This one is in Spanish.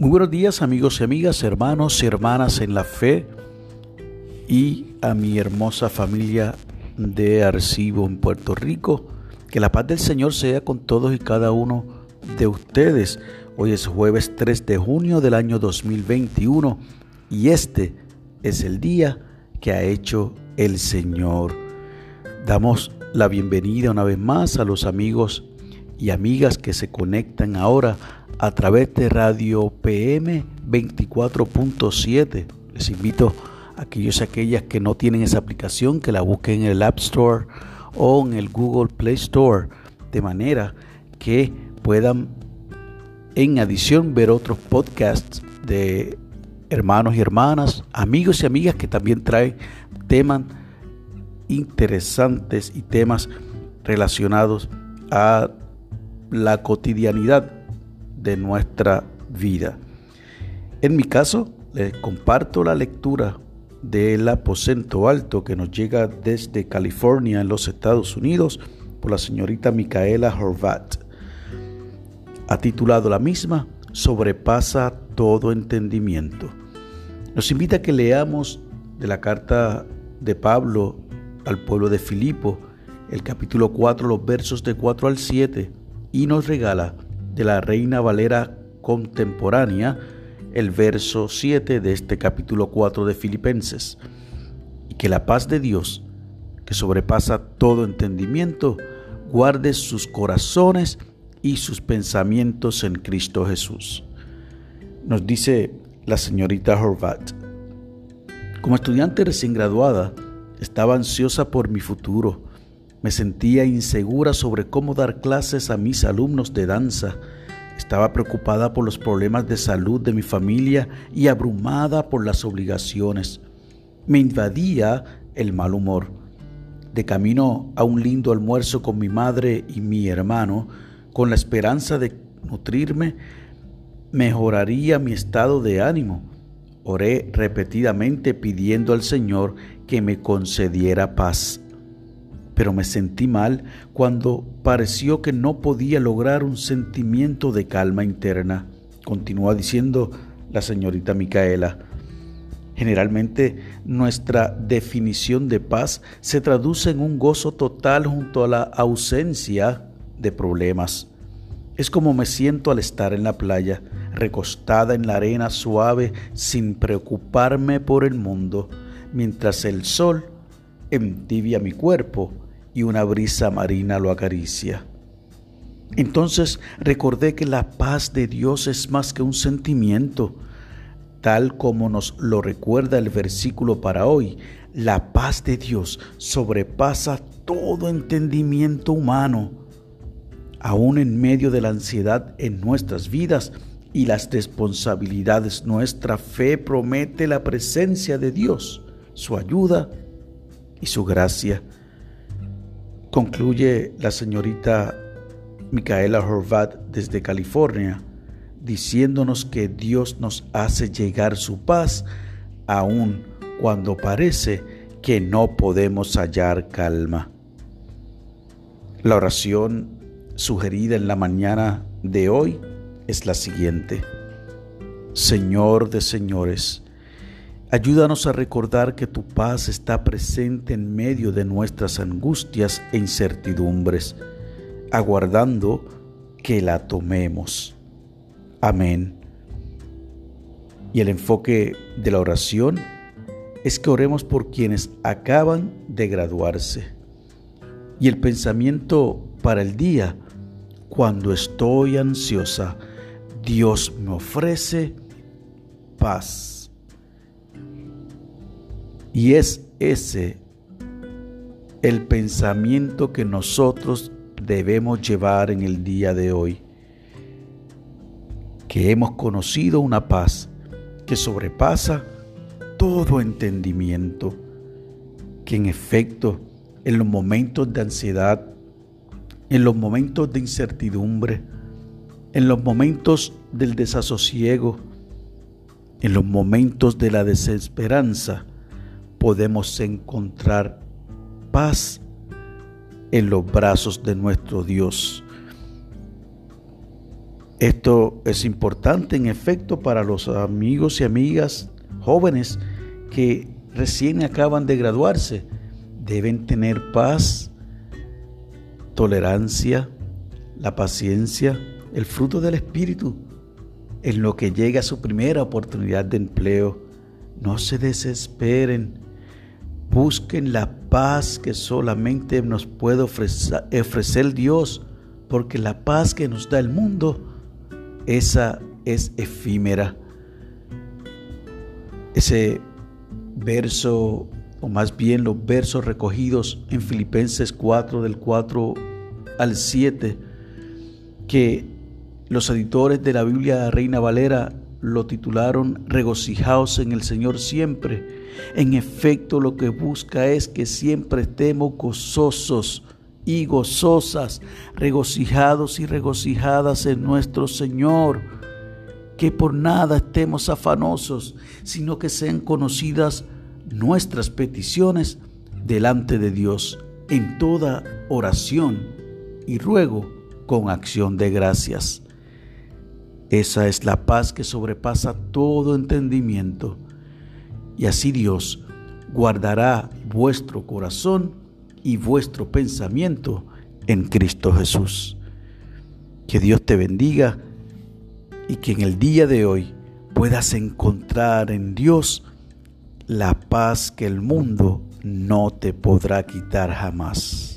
Muy buenos días amigos y amigas, hermanos y hermanas en la fe y a mi hermosa familia de Arcibo en Puerto Rico. Que la paz del Señor sea con todos y cada uno de ustedes. Hoy es jueves 3 de junio del año 2021 y este es el día que ha hecho el Señor. Damos la bienvenida una vez más a los amigos y amigas que se conectan ahora a través de Radio PM 24.7. Les invito a aquellos y aquellas que no tienen esa aplicación que la busquen en el App Store o en el Google Play Store, de manera que puedan en adición ver otros podcasts de hermanos y hermanas, amigos y amigas que también traen temas interesantes y temas relacionados a la cotidianidad de nuestra vida. En mi caso, les comparto la lectura del aposento alto que nos llega desde California en los Estados Unidos por la señorita Micaela Horvat. Ha titulado la misma Sobrepasa todo entendimiento. Nos invita a que leamos de la carta de Pablo al pueblo de Filipo, el capítulo 4, los versos de 4 al 7, y nos regala de la Reina Valera contemporánea el verso 7 de este capítulo 4 de Filipenses. Y que la paz de Dios, que sobrepasa todo entendimiento, guarde sus corazones y sus pensamientos en Cristo Jesús. Nos dice la señorita Horvat. Como estudiante recién graduada, estaba ansiosa por mi futuro me sentía insegura sobre cómo dar clases a mis alumnos de danza. Estaba preocupada por los problemas de salud de mi familia y abrumada por las obligaciones. Me invadía el mal humor. De camino a un lindo almuerzo con mi madre y mi hermano, con la esperanza de nutrirme, mejoraría mi estado de ánimo. Oré repetidamente pidiendo al Señor que me concediera paz pero me sentí mal cuando pareció que no podía lograr un sentimiento de calma interna. Continúa diciendo la señorita Micaela. Generalmente nuestra definición de paz se traduce en un gozo total junto a la ausencia de problemas. Es como me siento al estar en la playa, recostada en la arena suave sin preocuparme por el mundo, mientras el sol entibia mi cuerpo y una brisa marina lo acaricia. Entonces recordé que la paz de Dios es más que un sentimiento, tal como nos lo recuerda el versículo para hoy. La paz de Dios sobrepasa todo entendimiento humano. Aún en medio de la ansiedad en nuestras vidas y las responsabilidades, nuestra fe promete la presencia de Dios, su ayuda y su gracia. Concluye la señorita Micaela Horvat desde California, diciéndonos que Dios nos hace llegar su paz aun cuando parece que no podemos hallar calma. La oración sugerida en la mañana de hoy es la siguiente. Señor de señores, Ayúdanos a recordar que tu paz está presente en medio de nuestras angustias e incertidumbres, aguardando que la tomemos. Amén. Y el enfoque de la oración es que oremos por quienes acaban de graduarse. Y el pensamiento para el día, cuando estoy ansiosa, Dios me ofrece paz. Y es ese el pensamiento que nosotros debemos llevar en el día de hoy. Que hemos conocido una paz que sobrepasa todo entendimiento. Que en efecto, en los momentos de ansiedad, en los momentos de incertidumbre, en los momentos del desasosiego, en los momentos de la desesperanza, podemos encontrar paz en los brazos de nuestro Dios. Esto es importante en efecto para los amigos y amigas jóvenes que recién acaban de graduarse. Deben tener paz, tolerancia, la paciencia, el fruto del Espíritu en lo que llega su primera oportunidad de empleo. No se desesperen. Busquen la paz que solamente nos puede ofrecer, Dios, porque la paz que nos da el mundo, esa es efímera. Ese verso, o más bien los versos recogidos en Filipenses 4, del 4 al 7, que los editores de la Biblia Reina Valera lo titularon Regocijaos en el Señor siempre. En efecto, lo que busca es que siempre estemos gozosos y gozosas, regocijados y regocijadas en nuestro Señor. Que por nada estemos afanosos, sino que sean conocidas nuestras peticiones delante de Dios en toda oración y ruego con acción de gracias. Esa es la paz que sobrepasa todo entendimiento. Y así Dios guardará vuestro corazón y vuestro pensamiento en Cristo Jesús. Que Dios te bendiga y que en el día de hoy puedas encontrar en Dios la paz que el mundo no te podrá quitar jamás.